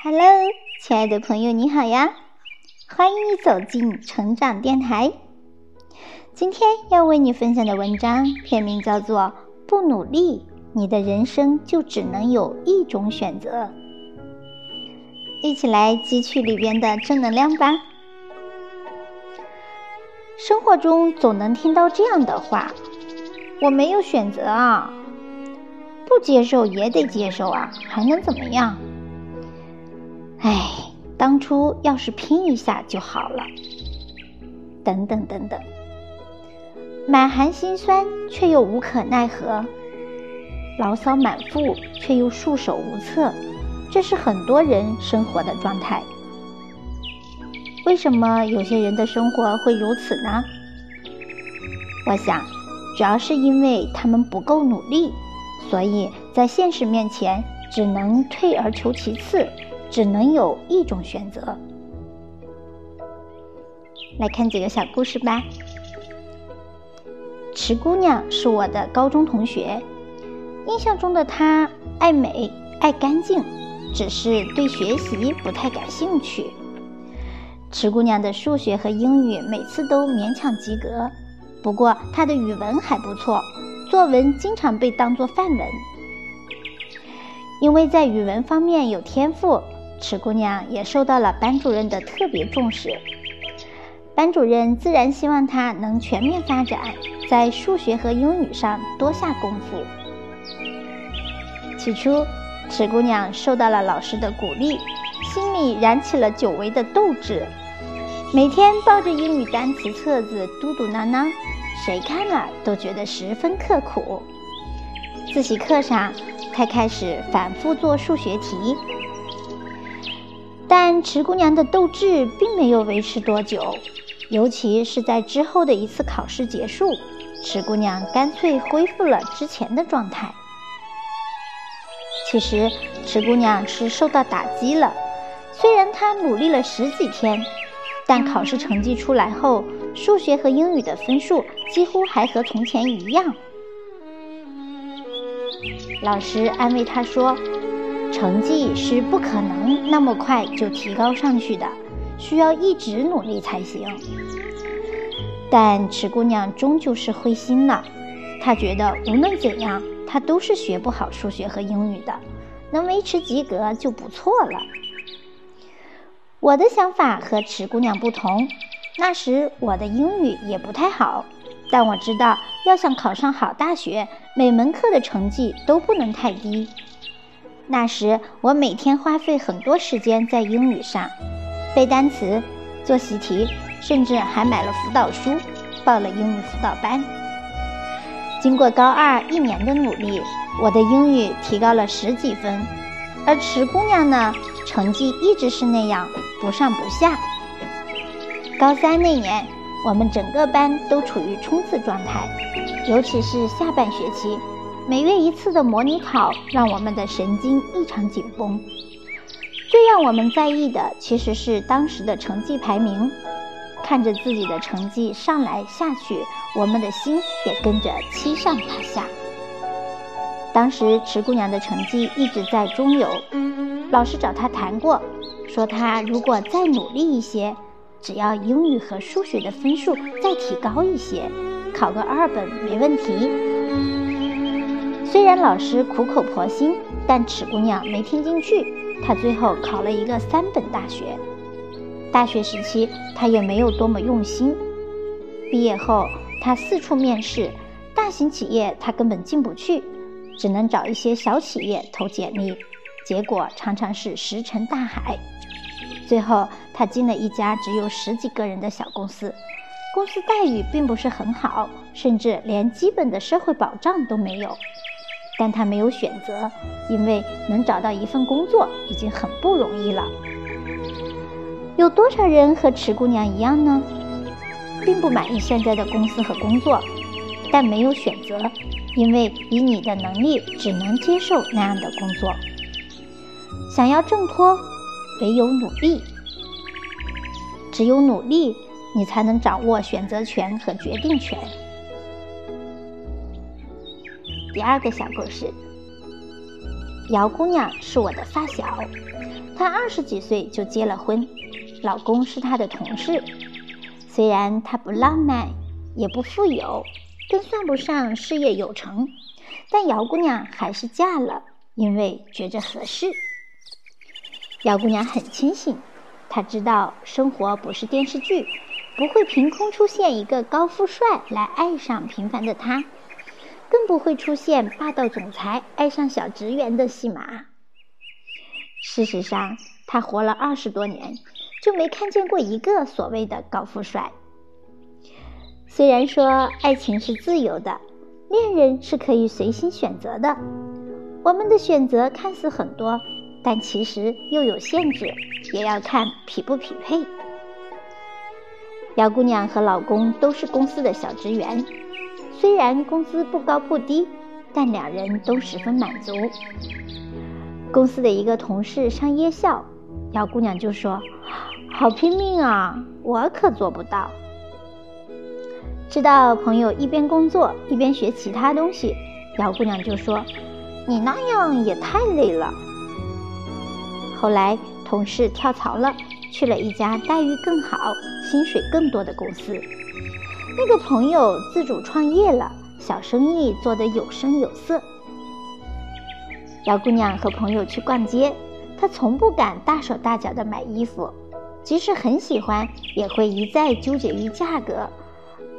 Hello，亲爱的朋友，你好呀！欢迎你走进成长电台。今天要为你分享的文章片名叫做《不努力，你的人生就只能有一种选择》。一起来汲取里边的正能量吧。生活中总能听到这样的话：“我没有选择啊，不接受也得接受啊，还能怎么样？”哎，当初要是拼一下就好了。等等等等，满含心酸却又无可奈何，牢骚满腹却又束手无策，这是很多人生活的状态。为什么有些人的生活会如此呢？我想，主要是因为他们不够努力，所以在现实面前只能退而求其次。只能有一种选择。来看几个小故事吧。池姑娘是我的高中同学，印象中的她爱美、爱干净，只是对学习不太感兴趣。池姑娘的数学和英语每次都勉强及格，不过她的语文还不错，作文经常被当作范文。因为在语文方面有天赋。池姑娘也受到了班主任的特别重视，班主任自然希望她能全面发展，在数学和英语上多下功夫。起初，池姑娘受到了老师的鼓励，心里燃起了久违的斗志，每天抱着英语单词册子嘟嘟囔囔，谁看了都觉得十分刻苦。自习课上，她开始反复做数学题。但池姑娘的斗志并没有维持多久，尤其是在之后的一次考试结束，池姑娘干脆恢复了之前的状态。其实，池姑娘是受到打击了。虽然她努力了十几天，但考试成绩出来后，数学和英语的分数几乎还和从前一样。老师安慰她说。成绩是不可能那么快就提高上去的，需要一直努力才行。但池姑娘终究是灰心了，她觉得无论怎样，她都是学不好数学和英语的，能维持及格就不错了。我的想法和池姑娘不同，那时我的英语也不太好，但我知道要想考上好大学，每门课的成绩都不能太低。那时，我每天花费很多时间在英语上，背单词、做习题，甚至还买了辅导书，报了英语辅导班。经过高二一年的努力，我的英语提高了十几分，而池姑娘呢，成绩一直是那样，不上不下。高三那年，我们整个班都处于冲刺状态，尤其是下半学期。每月一次的模拟考让我们的神经异常紧绷。最让我们在意的其实是当时的成绩排名。看着自己的成绩上来下去，我们的心也跟着七上八下。当时池姑娘的成绩一直在中游，老师找她谈过，说她如果再努力一些，只要英语和数学的分数再提高一些，考个二本没问题。虽然老师苦口婆心，但尺姑娘没听进去。她最后考了一个三本大学。大学时期，她也没有多么用心。毕业后，她四处面试，大型企业她根本进不去，只能找一些小企业投简历，结果常常是石沉大海。最后，她进了一家只有十几个人的小公司，公司待遇并不是很好，甚至连基本的社会保障都没有。但他没有选择，因为能找到一份工作已经很不容易了。有多少人和池姑娘一样呢？并不满意现在的公司和工作，但没有选择，因为以你的能力只能接受那样的工作。想要挣脱，唯有努力。只有努力，你才能掌握选择权和决定权。第二个小故事：姚姑娘是我的发小，她二十几岁就结了婚，老公是她的同事。虽然她不浪漫，也不富有，更算不上事业有成，但姚姑娘还是嫁了，因为觉着合适。姚姑娘很清醒，她知道生活不是电视剧，不会凭空出现一个高富帅来爱上平凡的她。更不会出现霸道总裁爱上小职员的戏码。事实上，他活了二十多年，就没看见过一个所谓的高富帅。虽然说爱情是自由的，恋人是可以随心选择的，我们的选择看似很多，但其实又有限制，也要看匹不匹配。姚姑娘和老公都是公司的小职员。虽然工资不高不低，但两人都十分满足。公司的一个同事上夜校，姚姑娘就说：“好拼命啊，我可做不到。”知道朋友一边工作一边学其他东西，姚姑娘就说：“你那样也太累了。”后来同事跳槽了，去了一家待遇更好、薪水更多的公司。那个朋友自主创业了，小生意做得有声有色。姚姑娘和朋友去逛街，她从不敢大手大脚的买衣服，即使很喜欢，也会一再纠结于价格。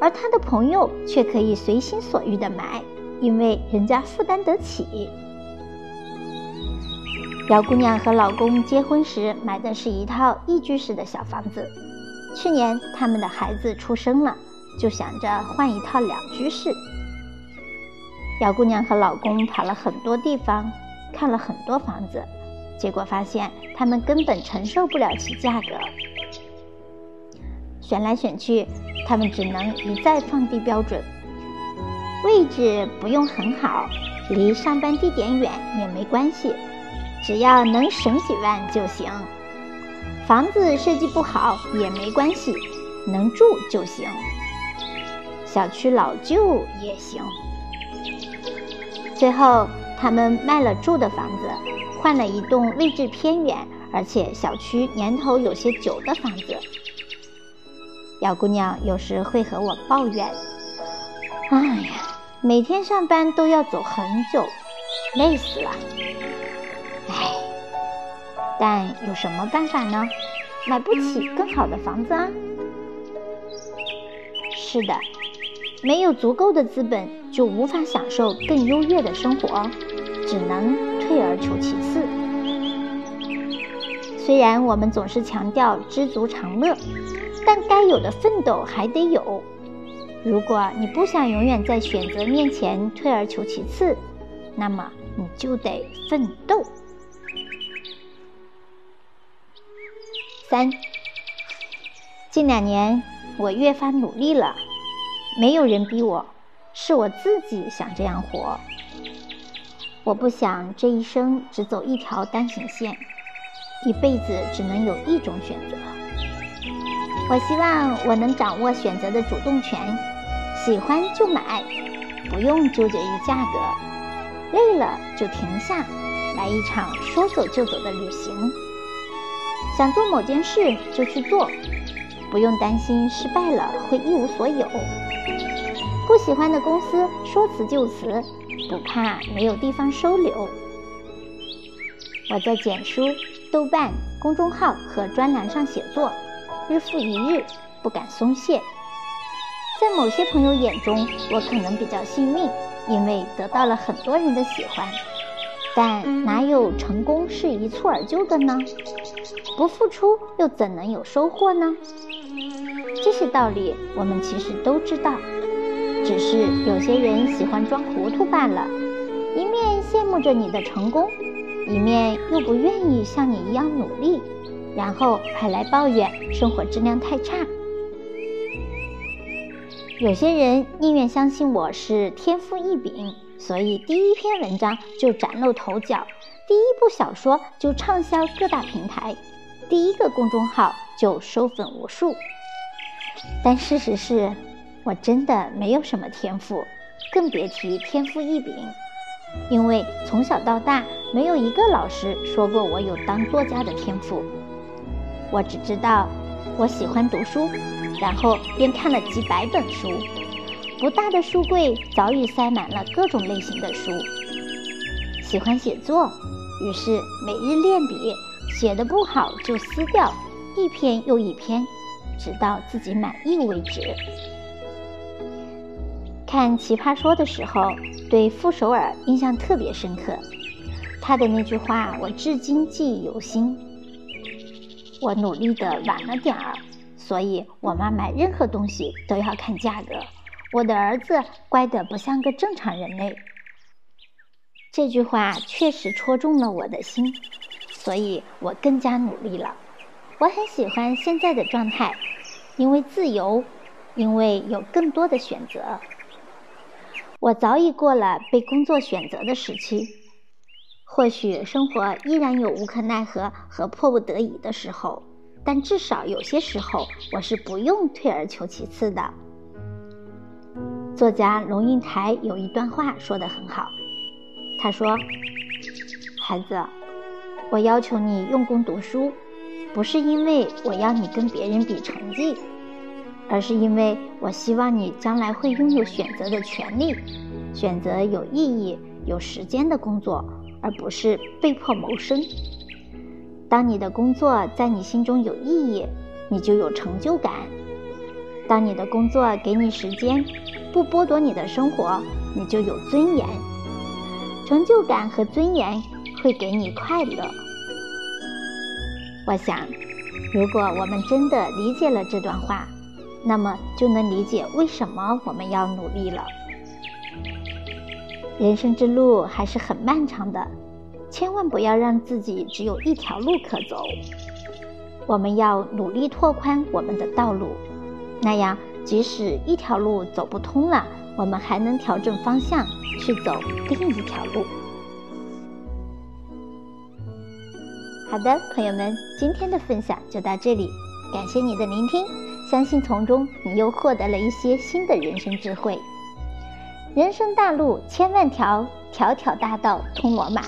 而她的朋友却可以随心所欲的买，因为人家负担得起。姚姑娘和老公结婚时买的是一套一居室的小房子，去年他们的孩子出生了。就想着换一套两居室。姚姑娘和老公跑了很多地方，看了很多房子，结果发现他们根本承受不了其价格。选来选去，他们只能一再放低标准。位置不用很好，离上班地点远也没关系，只要能省几万就行。房子设计不好也没关系，能住就行。小区老旧也行。最后，他们卖了住的房子，换了一栋位置偏远而且小区年头有些久的房子。姚姑娘有时会和我抱怨：“哎呀，每天上班都要走很久，累死了。”哎，但有什么办法呢？买不起更好的房子啊。是的。没有足够的资本，就无法享受更优越的生活，只能退而求其次。虽然我们总是强调知足常乐，但该有的奋斗还得有。如果你不想永远在选择面前退而求其次，那么你就得奋斗。三，近两年我越发努力了。没有人逼我，是我自己想这样活。我不想这一生只走一条单行线，一辈子只能有一种选择。我希望我能掌握选择的主动权，喜欢就买，不用纠结于价格，累了就停下来一场说走就走的旅行。想做某件事就去做，不用担心失败了会一无所有。不喜欢的公司，说辞就辞，不怕没有地方收留。我在简书、豆瓣公众号和专栏上写作，日复一日，不敢松懈。在某些朋友眼中，我可能比较幸运，因为得到了很多人的喜欢。但哪有成功是一蹴而就的呢？不付出又怎能有收获呢？这些道理，我们其实都知道。只是有些人喜欢装糊涂罢了，一面羡慕着你的成功，一面又不愿意像你一样努力，然后还来抱怨生活质量太差。有些人宁愿相信我是天赋异禀，所以第一篇文章就崭露头角，第一部小说就畅销各大平台，第一个公众号就收粉无数。但事实是。我真的没有什么天赋，更别提天赋异禀。因为从小到大没有一个老师说过我有当作家的天赋。我只知道我喜欢读书，然后便看了几百本书。不大的书柜早已塞满了各种类型的书。喜欢写作，于是每日练笔，写的不好就撕掉，一篇又一篇，直到自己满意为止。看《奇葩说》的时候，对傅首尔印象特别深刻。他的那句话，我至今记忆犹新。我努力的晚了点儿，所以我妈买任何东西都要看价格。我的儿子乖得不像个正常人类。这句话确实戳中了我的心，所以我更加努力了。我很喜欢现在的状态，因为自由，因为有更多的选择。我早已过了被工作选择的时期，或许生活依然有无可奈何和迫不得已的时候，但至少有些时候我是不用退而求其次的。作家龙应台有一段话说得很好，他说：“孩子，我要求你用功读书，不是因为我要你跟别人比成绩。”而是因为我希望你将来会拥有选择的权利，选择有意义、有时间的工作，而不是被迫谋生。当你的工作在你心中有意义，你就有成就感；当你的工作给你时间，不剥夺你的生活，你就有尊严。成就感和尊严会给你快乐。我想，如果我们真的理解了这段话。那么就能理解为什么我们要努力了。人生之路还是很漫长的，千万不要让自己只有一条路可走。我们要努力拓宽我们的道路，那样即使一条路走不通了，我们还能调整方向去走另一条路。好的，朋友们，今天的分享就到这里，感谢你的聆听。相信从中你又获得了一些新的人生智慧。人生大路千万条，条条大道通罗马。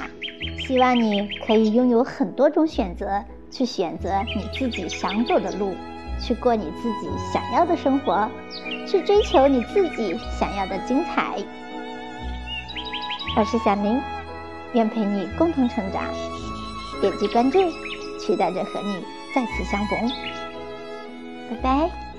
希望你可以拥有很多种选择，去选择你自己想走的路，去过你自己想要的生活，去追求你自己想要的精彩。我是小林，愿陪你共同成长。点击关注，期待着和你再次相逢。拜拜。